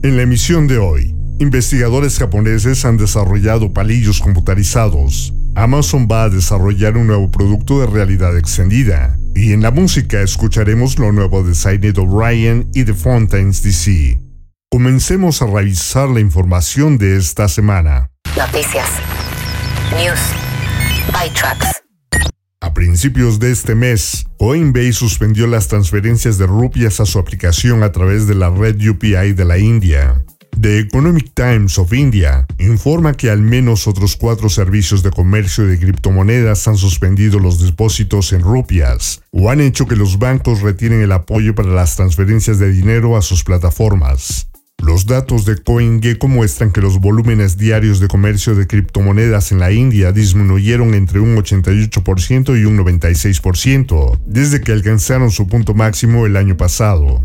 En la emisión de hoy, investigadores japoneses han desarrollado palillos computarizados. Amazon va a desarrollar un nuevo producto de realidad extendida. Y en la música escucharemos lo nuevo de Sidney O'Brien y The Fontaines DC. Comencemos a revisar la información de esta semana. Noticias. News. ByTrax. A principios de este mes, Coinbase suspendió las transferencias de rupias a su aplicación a través de la red UPI de la India. The Economic Times of India informa que al menos otros cuatro servicios de comercio de criptomonedas han suspendido los depósitos en rupias o han hecho que los bancos retiren el apoyo para las transferencias de dinero a sus plataformas. Los datos de CoinGecko muestran que los volúmenes diarios de comercio de criptomonedas en la India disminuyeron entre un 88% y un 96% desde que alcanzaron su punto máximo el año pasado.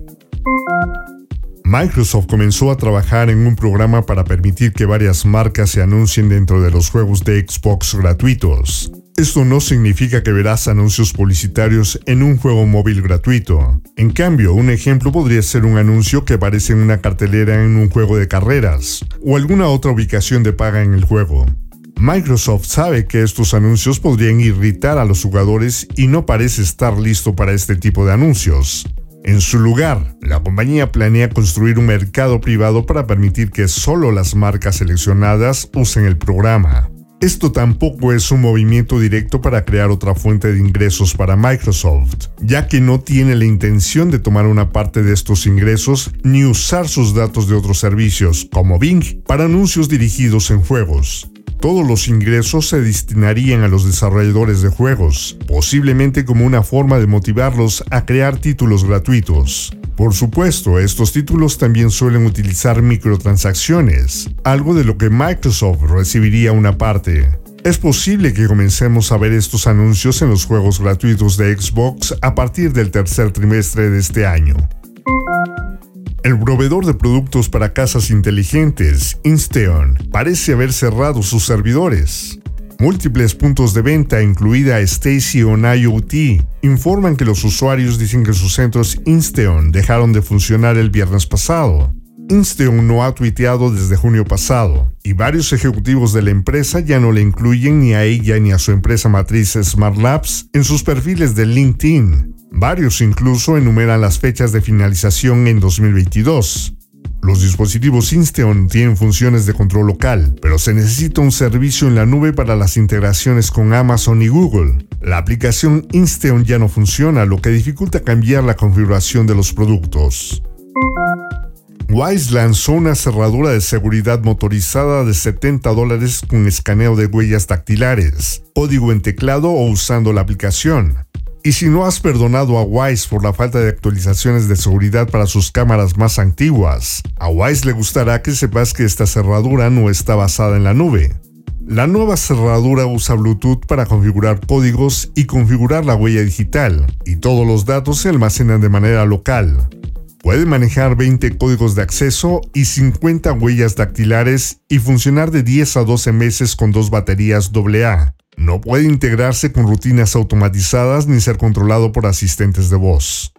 Microsoft comenzó a trabajar en un programa para permitir que varias marcas se anuncien dentro de los juegos de Xbox gratuitos. Esto no significa que verás anuncios publicitarios en un juego móvil gratuito. En cambio, un ejemplo podría ser un anuncio que aparece en una cartelera en un juego de carreras, o alguna otra ubicación de paga en el juego. Microsoft sabe que estos anuncios podrían irritar a los jugadores y no parece estar listo para este tipo de anuncios. En su lugar, la compañía planea construir un mercado privado para permitir que solo las marcas seleccionadas usen el programa. Esto tampoco es un movimiento directo para crear otra fuente de ingresos para Microsoft, ya que no tiene la intención de tomar una parte de estos ingresos ni usar sus datos de otros servicios, como Bing, para anuncios dirigidos en juegos. Todos los ingresos se destinarían a los desarrolladores de juegos, posiblemente como una forma de motivarlos a crear títulos gratuitos. Por supuesto, estos títulos también suelen utilizar microtransacciones, algo de lo que Microsoft recibiría una parte. Es posible que comencemos a ver estos anuncios en los juegos gratuitos de Xbox a partir del tercer trimestre de este año. El proveedor de productos para casas inteligentes, Insteon, parece haber cerrado sus servidores. Múltiples puntos de venta, incluida Stacy on IoT, informan que los usuarios dicen que sus centros Insteon dejaron de funcionar el viernes pasado. Insteon no ha tuiteado desde junio pasado, y varios ejecutivos de la empresa ya no le incluyen ni a ella ni a su empresa matriz Smart Labs en sus perfiles de LinkedIn. Varios incluso enumeran las fechas de finalización en 2022. Los dispositivos Insteon tienen funciones de control local, pero se necesita un servicio en la nube para las integraciones con Amazon y Google. La aplicación Insteon ya no funciona, lo que dificulta cambiar la configuración de los productos. Wise lanzó una cerradura de seguridad motorizada de 70 dólares con escaneo de huellas dactilares, código en teclado o usando la aplicación. Y si no has perdonado a Wise por la falta de actualizaciones de seguridad para sus cámaras más antiguas, a Wise le gustará que sepas que esta cerradura no está basada en la nube. La nueva cerradura usa Bluetooth para configurar códigos y configurar la huella digital, y todos los datos se almacenan de manera local. Puede manejar 20 códigos de acceso y 50 huellas dactilares y funcionar de 10 a 12 meses con dos baterías AA. No puede integrarse con rutinas automatizadas ni ser controlado por asistentes de voz.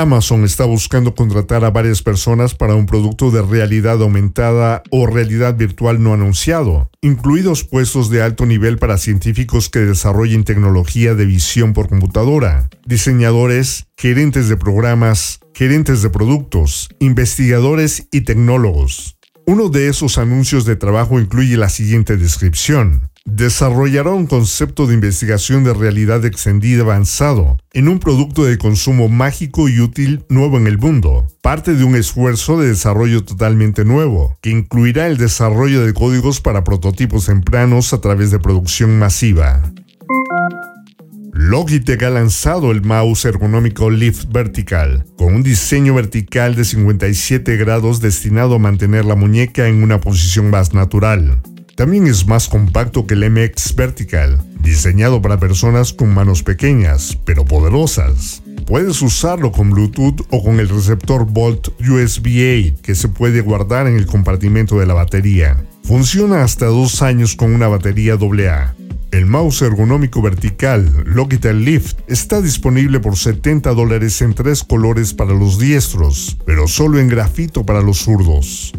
Amazon está buscando contratar a varias personas para un producto de realidad aumentada o realidad virtual no anunciado, incluidos puestos de alto nivel para científicos que desarrollen tecnología de visión por computadora, diseñadores, gerentes de programas, gerentes de productos, investigadores y tecnólogos. Uno de esos anuncios de trabajo incluye la siguiente descripción desarrollará un concepto de investigación de realidad extendida avanzado en un producto de consumo mágico y útil nuevo en el mundo, parte de un esfuerzo de desarrollo totalmente nuevo, que incluirá el desarrollo de códigos para prototipos tempranos a través de producción masiva. Logitech ha lanzado el mouse ergonómico Lift Vertical, con un diseño vertical de 57 grados destinado a mantener la muñeca en una posición más natural. También es más compacto que el MX Vertical, diseñado para personas con manos pequeñas, pero poderosas. Puedes usarlo con Bluetooth o con el receptor Volt USB-A que se puede guardar en el compartimento de la batería. Funciona hasta dos años con una batería AA. El mouse ergonómico vertical Logitech Lift está disponible por 70 dólares en tres colores para los diestros, pero solo en grafito para los zurdos.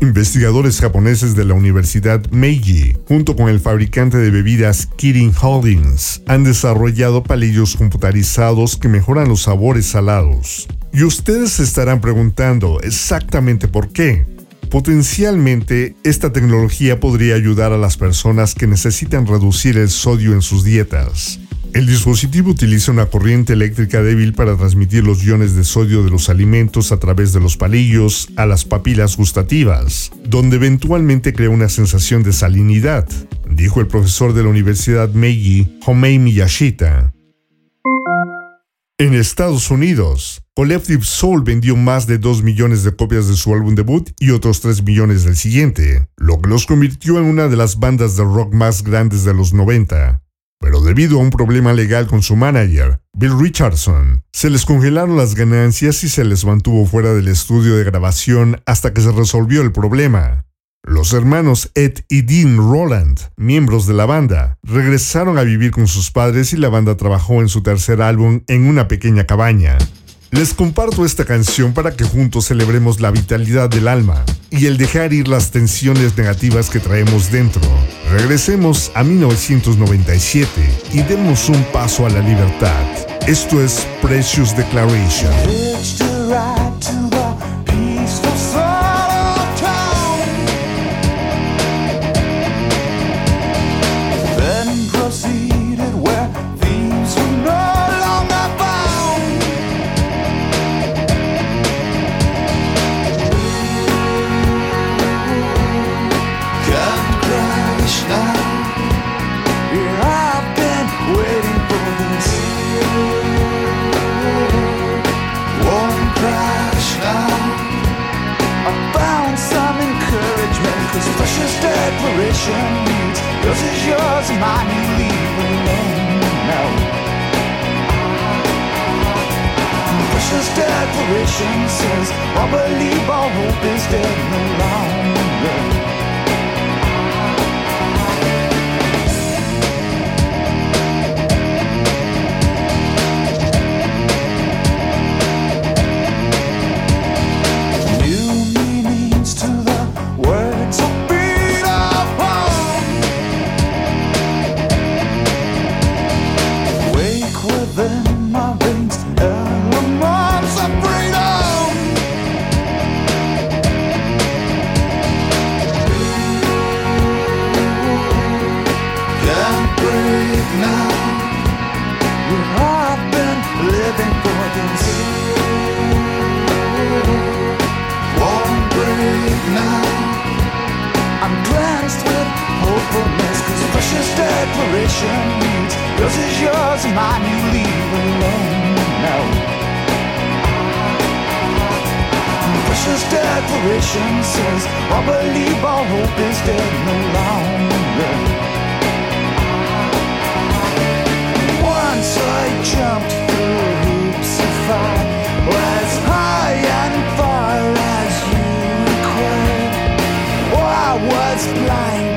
Investigadores japoneses de la Universidad Meiji, junto con el fabricante de bebidas Kirin Holdings, han desarrollado palillos computarizados que mejoran los sabores salados. Y ustedes se estarán preguntando exactamente por qué. Potencialmente, esta tecnología podría ayudar a las personas que necesitan reducir el sodio en sus dietas. El dispositivo utiliza una corriente eléctrica débil para transmitir los iones de sodio de los alimentos a través de los palillos a las papilas gustativas, donde eventualmente crea una sensación de salinidad, dijo el profesor de la Universidad Meiji, Homei Miyashita. En Estados Unidos, Collective Soul vendió más de 2 millones de copias de su álbum debut y otros 3 millones del siguiente, lo que los convirtió en una de las bandas de rock más grandes de los 90. Pero debido a un problema legal con su manager, Bill Richardson, se les congelaron las ganancias y se les mantuvo fuera del estudio de grabación hasta que se resolvió el problema. Los hermanos Ed y Dean Roland, miembros de la banda, regresaron a vivir con sus padres y la banda trabajó en su tercer álbum en una pequeña cabaña. Les comparto esta canción para que juntos celebremos la vitalidad del alma y el dejar ir las tensiones negativas que traemos dentro. Regresemos a 1997 y demos un paso a la libertad. Esto es Precious Declaration. Declaration says,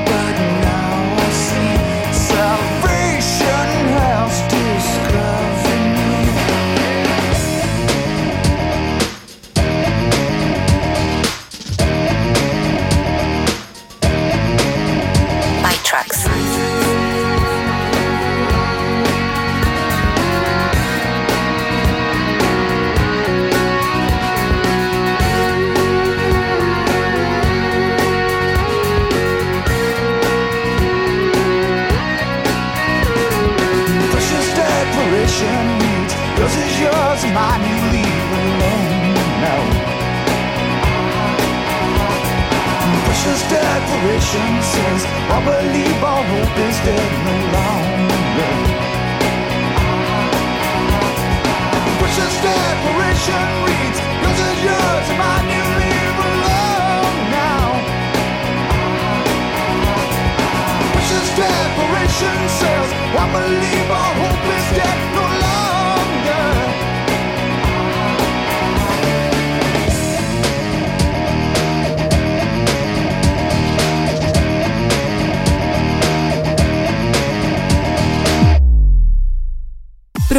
family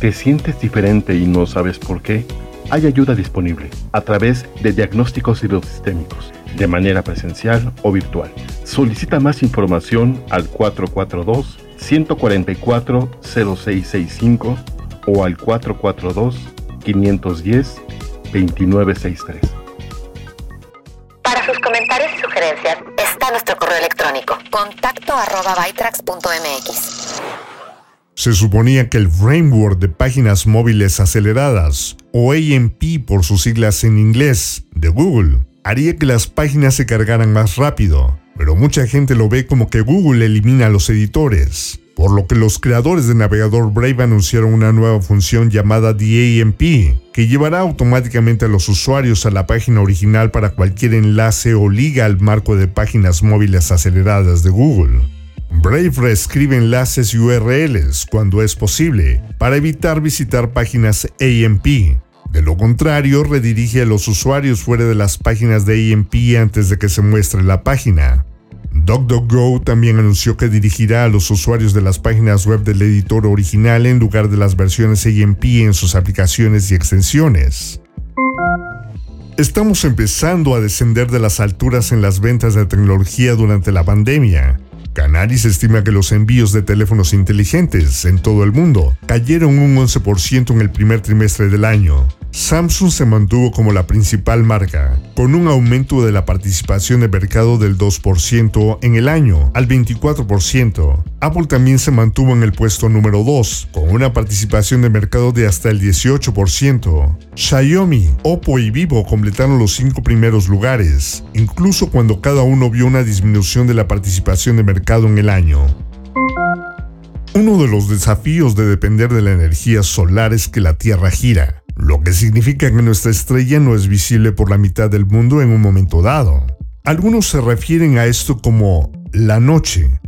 ¿Te sientes diferente y no sabes por qué? hay ayuda disponible a través de diagnósticos hidrosistémicos, de manera presencial o virtual. Solicita más información al 442-144-0665 o al 442-510-2963. Para sus comentarios y sugerencias está nuestro correo electrónico contacto arroba se suponía que el framework de páginas móviles aceleradas, o AMP por sus siglas en inglés, de Google, haría que las páginas se cargaran más rápido, pero mucha gente lo ve como que Google elimina a los editores, por lo que los creadores del navegador Brave anunciaron una nueva función llamada DAMP, que llevará automáticamente a los usuarios a la página original para cualquier enlace o liga al marco de páginas móviles aceleradas de Google. Brave reescribe enlaces y URLs cuando es posible para evitar visitar páginas AMP. De lo contrario, redirige a los usuarios fuera de las páginas de AMP antes de que se muestre la página. DuckDuckGo también anunció que dirigirá a los usuarios de las páginas web del editor original en lugar de las versiones AMP en sus aplicaciones y extensiones. Estamos empezando a descender de las alturas en las ventas de tecnología durante la pandemia. Canaris estima que los envíos de teléfonos inteligentes en todo el mundo cayeron un 11% en el primer trimestre del año, Samsung se mantuvo como la principal marca, con un aumento de la participación de mercado del 2% en el año al 24%. Apple también se mantuvo en el puesto número 2, con una participación de mercado de hasta el 18%. Xiaomi, Oppo y Vivo completaron los cinco primeros lugares, incluso cuando cada uno vio una disminución de la participación de mercado en el año. Uno de los desafíos de depender de la energía solar es que la Tierra gira lo que significa que nuestra estrella no es visible por la mitad del mundo en un momento dado. Algunos se refieren a esto como la noche.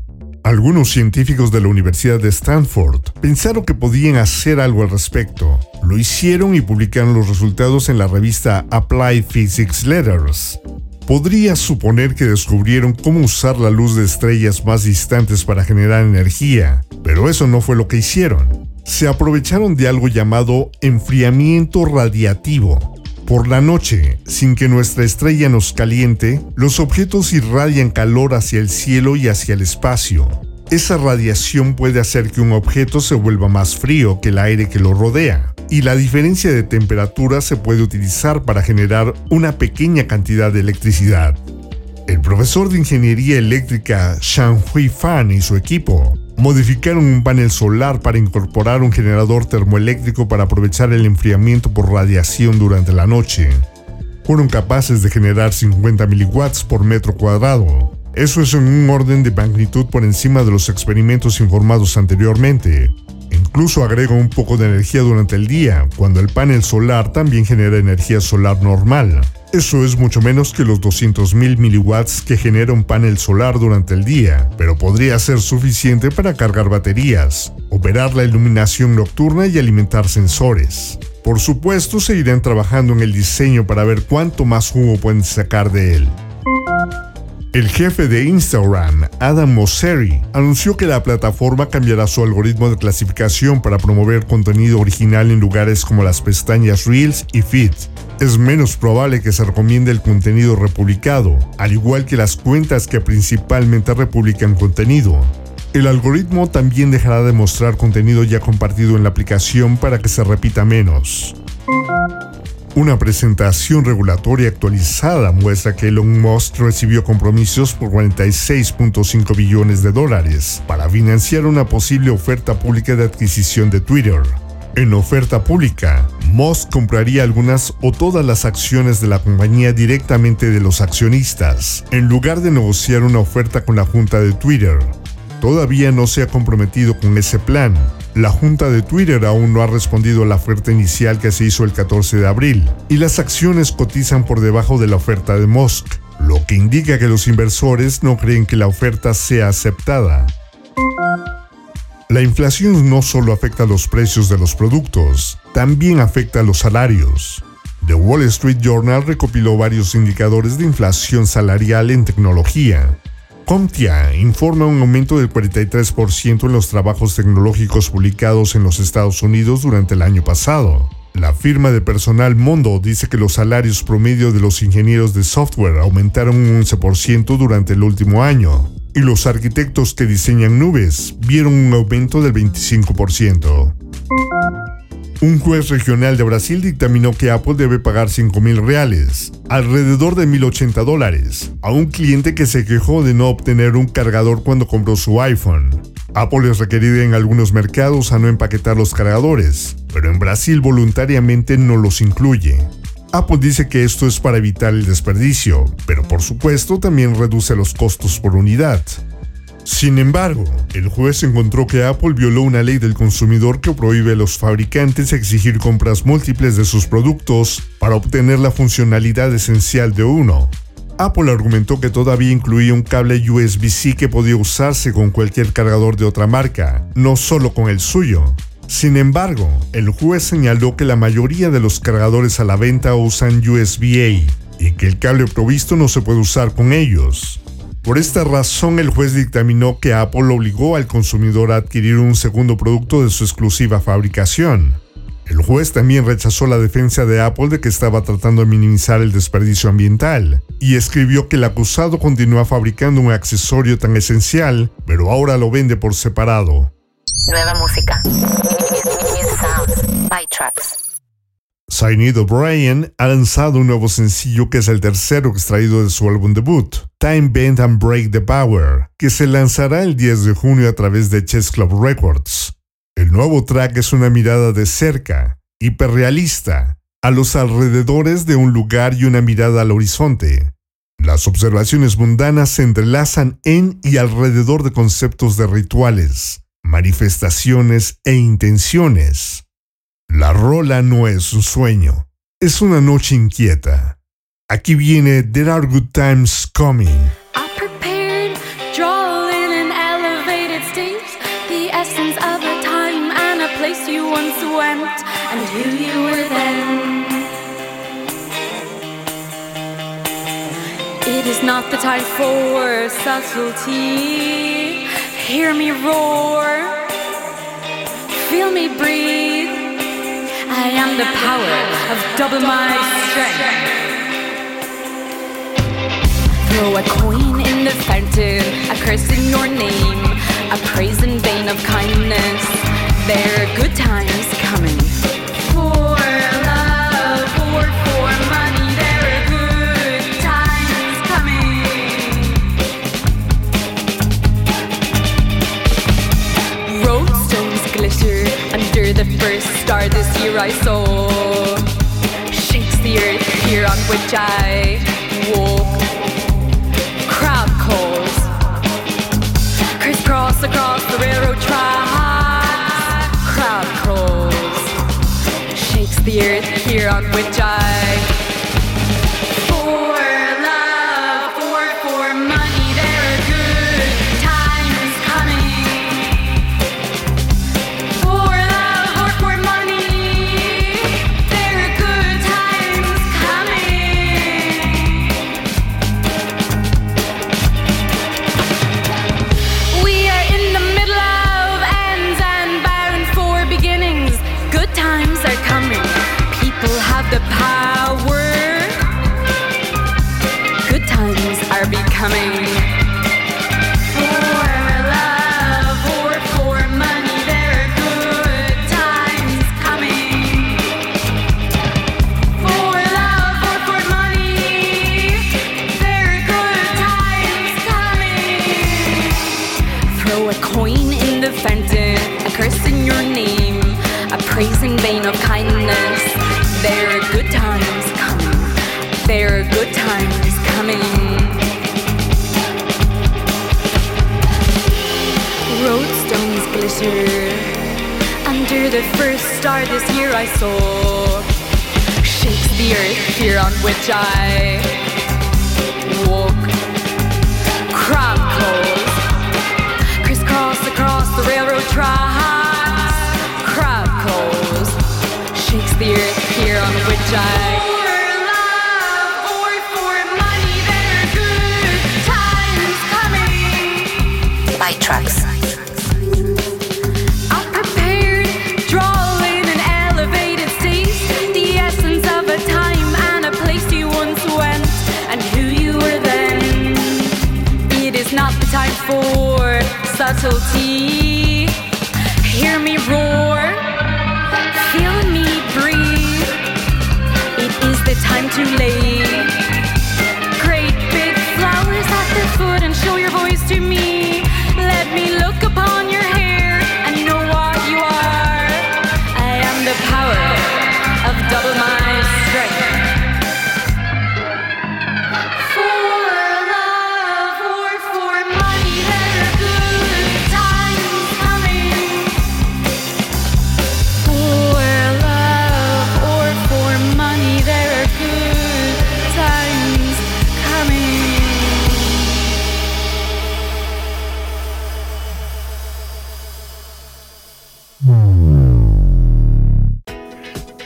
Algunos científicos de la Universidad de Stanford pensaron que podían hacer algo al respecto. Lo hicieron y publicaron los resultados en la revista Applied Physics Letters. Podría suponer que descubrieron cómo usar la luz de estrellas más distantes para generar energía, pero eso no fue lo que hicieron se aprovecharon de algo llamado enfriamiento radiativo. Por la noche, sin que nuestra estrella nos caliente, los objetos irradian calor hacia el cielo y hacia el espacio. Esa radiación puede hacer que un objeto se vuelva más frío que el aire que lo rodea, y la diferencia de temperatura se puede utilizar para generar una pequeña cantidad de electricidad. El profesor de ingeniería eléctrica Shang Hui Fan y su equipo modificaron un panel solar para incorporar un generador termoeléctrico para aprovechar el enfriamiento por radiación durante la noche. Fueron capaces de generar 50 miliwatts por metro cuadrado. Eso es en un orden de magnitud por encima de los experimentos informados anteriormente. Incluso agrega un poco de energía durante el día, cuando el panel solar también genera energía solar normal. Eso es mucho menos que los 200.000 miliwatts que genera un panel solar durante el día, pero podría ser suficiente para cargar baterías, operar la iluminación nocturna y alimentar sensores. Por supuesto, seguirán trabajando en el diseño para ver cuánto más jugo pueden sacar de él. El jefe de Instagram, Adam Mosseri, anunció que la plataforma cambiará su algoritmo de clasificación para promover contenido original en lugares como las pestañas Reels y Feed. Es menos probable que se recomiende el contenido republicado, al igual que las cuentas que principalmente republican contenido. El algoritmo también dejará de mostrar contenido ya compartido en la aplicación para que se repita menos. Una presentación regulatoria actualizada muestra que Elon Musk recibió compromisos por 46.5 billones de dólares para financiar una posible oferta pública de adquisición de Twitter. En oferta pública, Musk compraría algunas o todas las acciones de la compañía directamente de los accionistas, en lugar de negociar una oferta con la junta de Twitter. Todavía no se ha comprometido con ese plan, la junta de Twitter aún no ha respondido a la oferta inicial que se hizo el 14 de abril, y las acciones cotizan por debajo de la oferta de Musk, lo que indica que los inversores no creen que la oferta sea aceptada. La inflación no solo afecta los precios de los productos, también afecta los salarios. The Wall Street Journal recopiló varios indicadores de inflación salarial en tecnología, CompTIA informa un aumento del 43% en los trabajos tecnológicos publicados en los Estados Unidos durante el año pasado. La firma de personal Mondo dice que los salarios promedio de los ingenieros de software aumentaron un 11% durante el último año, y los arquitectos que diseñan nubes vieron un aumento del 25%. Un juez regional de Brasil dictaminó que Apple debe pagar 5 mil reales, alrededor de 1.080 dólares, a un cliente que se quejó de no obtener un cargador cuando compró su iPhone. Apple es requerida en algunos mercados a no empaquetar los cargadores, pero en Brasil voluntariamente no los incluye. Apple dice que esto es para evitar el desperdicio, pero por supuesto también reduce los costos por unidad. Sin embargo, el juez encontró que Apple violó una ley del consumidor que prohíbe a los fabricantes exigir compras múltiples de sus productos para obtener la funcionalidad esencial de uno. Apple argumentó que todavía incluía un cable USB-C que podía usarse con cualquier cargador de otra marca, no solo con el suyo. Sin embargo, el juez señaló que la mayoría de los cargadores a la venta usan USB-A y que el cable provisto no se puede usar con ellos. Por esta razón, el juez dictaminó que Apple obligó al consumidor a adquirir un segundo producto de su exclusiva fabricación. El juez también rechazó la defensa de Apple de que estaba tratando de minimizar el desperdicio ambiental y escribió que el acusado continúa fabricando un accesorio tan esencial, pero ahora lo vende por separado. Nueva música. Sinead O'Brien ha lanzado un nuevo sencillo que es el tercero extraído de su álbum debut, Time Bend and Break the Power, que se lanzará el 10 de junio a través de Chess Club Records. El nuevo track es una mirada de cerca, hiperrealista, a los alrededores de un lugar y una mirada al horizonte. Las observaciones mundanas se entrelazan en y alrededor de conceptos de rituales, manifestaciones e intenciones. La rola no es un sueño, es una noche inquieta. Aquí viene There Are Good Times Coming. It is not the time for subtlety. Hear me roar, feel me breathe. I am the power of double my strength. Throw a coin in the fountain, a curse in your name, a praise in vain of kindness. There are good times coming. Which I walk. Crowd calls. Crisscross across the railroad tracks. Crowd calls. Shakes the earth here on which I. the pie. Here on which I walk. Crab claws crisscross across the railroad tracks. Crab claws shakes the earth here on which I. For love subtlety. Hear me roar, feel me breathe. It is the time to lay great big flowers at the foot and show your voice to me.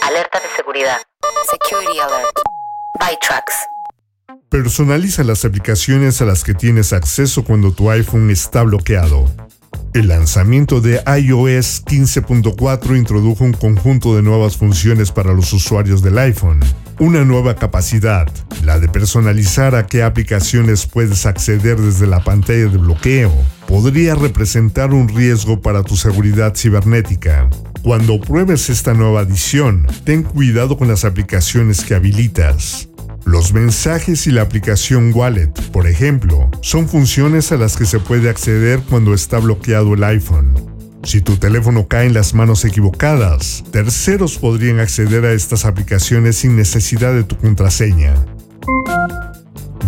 Alerta de seguridad. Security alert. Personaliza las aplicaciones a las que tienes acceso cuando tu iPhone está bloqueado. El lanzamiento de iOS 15.4 introdujo un conjunto de nuevas funciones para los usuarios del iPhone. Una nueva capacidad, la de personalizar a qué aplicaciones puedes acceder desde la pantalla de bloqueo, podría representar un riesgo para tu seguridad cibernética. Cuando pruebes esta nueva adición, ten cuidado con las aplicaciones que habilitas. Los mensajes y la aplicación Wallet, por ejemplo, son funciones a las que se puede acceder cuando está bloqueado el iPhone. Si tu teléfono cae en las manos equivocadas, terceros podrían acceder a estas aplicaciones sin necesidad de tu contraseña.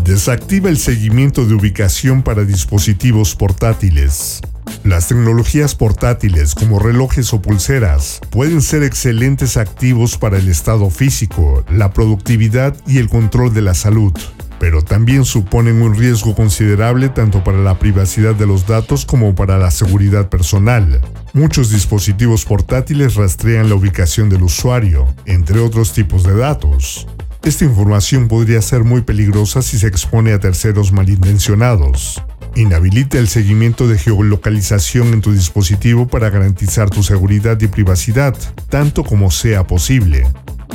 Desactiva el seguimiento de ubicación para dispositivos portátiles. Las tecnologías portátiles como relojes o pulseras pueden ser excelentes activos para el estado físico, la productividad y el control de la salud, pero también suponen un riesgo considerable tanto para la privacidad de los datos como para la seguridad personal. Muchos dispositivos portátiles rastrean la ubicación del usuario, entre otros tipos de datos. Esta información podría ser muy peligrosa si se expone a terceros malintencionados. Inhabilita el seguimiento de geolocalización en tu dispositivo para garantizar tu seguridad y privacidad, tanto como sea posible.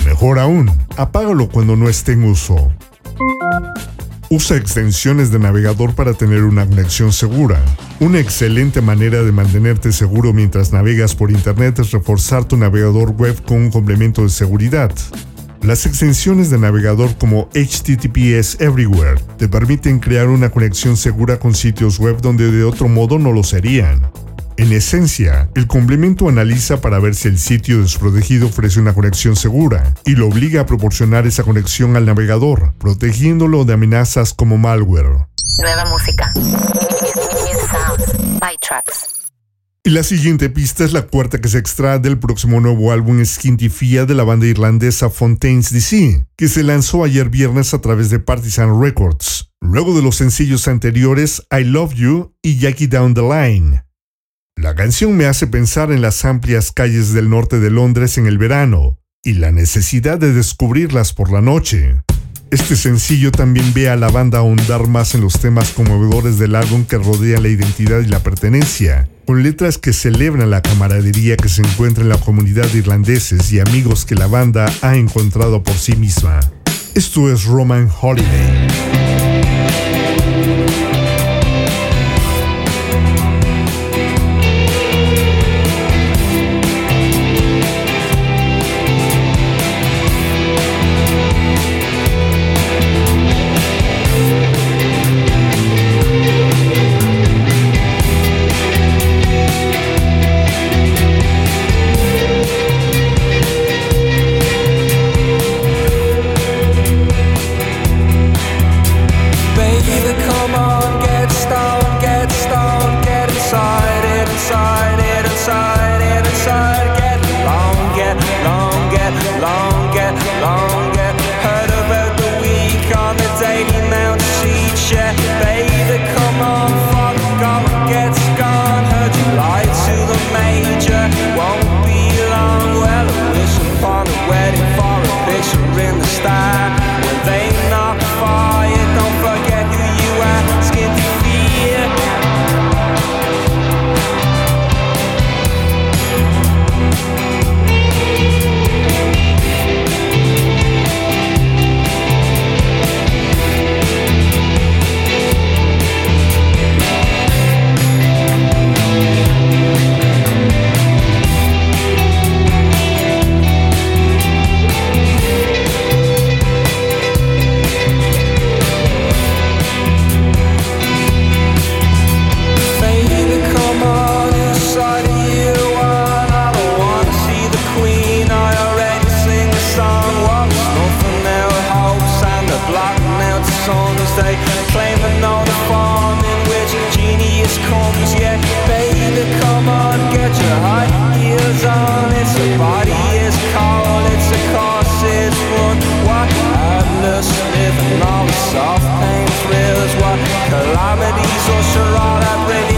Mejor aún, apágalo cuando no esté en uso. Usa extensiones de navegador para tener una conexión segura. Una excelente manera de mantenerte seguro mientras navegas por Internet es reforzar tu navegador web con un complemento de seguridad. Las extensiones de navegador como HTTPS Everywhere te permiten crear una conexión segura con sitios web donde de otro modo no lo serían. En esencia, el complemento analiza para ver si el sitio desprotegido ofrece una conexión segura y lo obliga a proporcionar esa conexión al navegador, protegiéndolo de amenazas como malware. Nueva música. Tracks. Y la siguiente pista es la cuarta que se extrae del próximo nuevo álbum Skintifia de la banda irlandesa Fontaines DC, que se lanzó ayer viernes a través de Partisan Records, luego de los sencillos anteriores I Love You y Jackie Down the Line. La canción me hace pensar en las amplias calles del norte de Londres en el verano y la necesidad de descubrirlas por la noche. Este sencillo también ve a la banda ahondar más en los temas conmovedores del álbum que rodean la identidad y la pertenencia, con letras que celebran la camaradería que se encuentra en la comunidad de irlandeses y amigos que la banda ha encontrado por sí misma. Esto es Roman Holiday. Gone from their hopes block now farm in which genius comes. Baby, come on, get your high heels on. It's a body is cold, it's a What madness, living soft What calamities or all that brings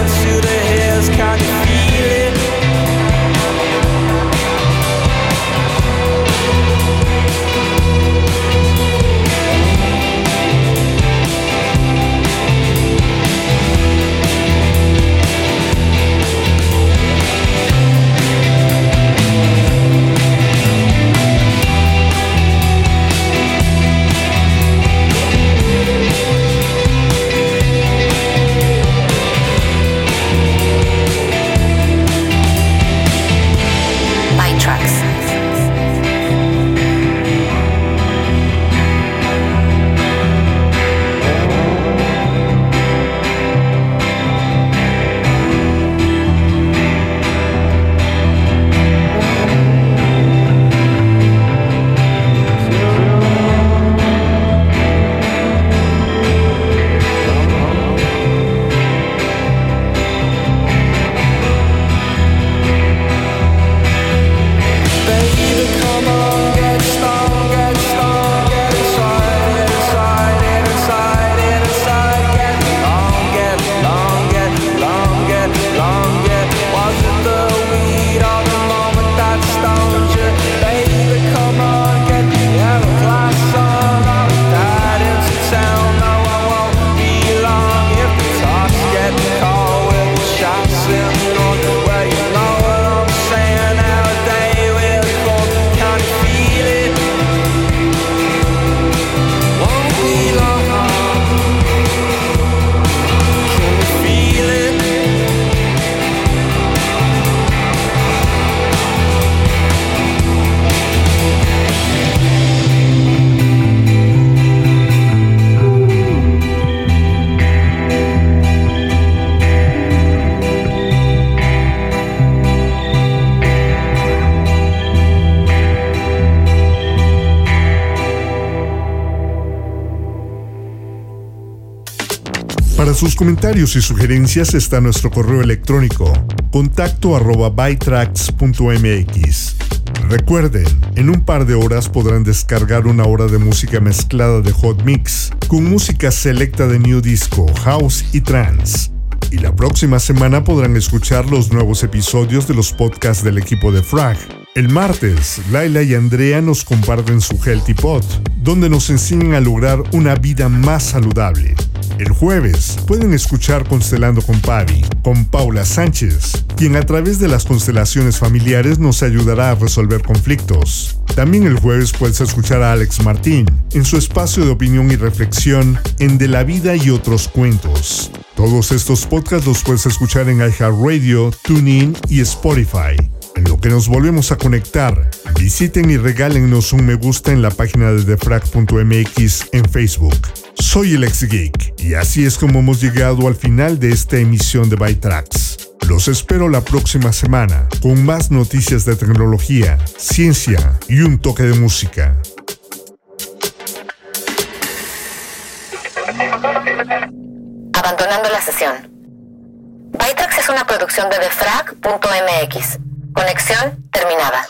sus comentarios y sugerencias está nuestro correo electrónico contacto arroba bytracks.mx. Recuerden, en un par de horas podrán descargar una hora de música mezclada de Hot Mix, con música selecta de New Disco, House y Trance. Y la próxima semana podrán escuchar los nuevos episodios de los podcasts del equipo de Frag. El martes, Laila y Andrea nos comparten su Healthy Pot, donde nos enseñan a lograr una vida más saludable. El jueves pueden escuchar Constelando con Pavi, con Paula Sánchez, quien a través de las constelaciones familiares nos ayudará a resolver conflictos. También el jueves puedes escuchar a Alex Martín en su espacio de opinión y reflexión en De la Vida y otros cuentos. Todos estos podcasts los puedes escuchar en iHeartRadio, TuneIn y Spotify. En lo que nos volvemos a conectar, visiten y regálennos un me gusta en la página de defrag.mx en Facebook. Soy el ex geek y así es como hemos llegado al final de esta emisión de Bytracks. Los espero la próxima semana con más noticias de tecnología, ciencia y un toque de música. Abandonando la sesión. Bytrax es una producción de defrag.mx. Conexión terminada.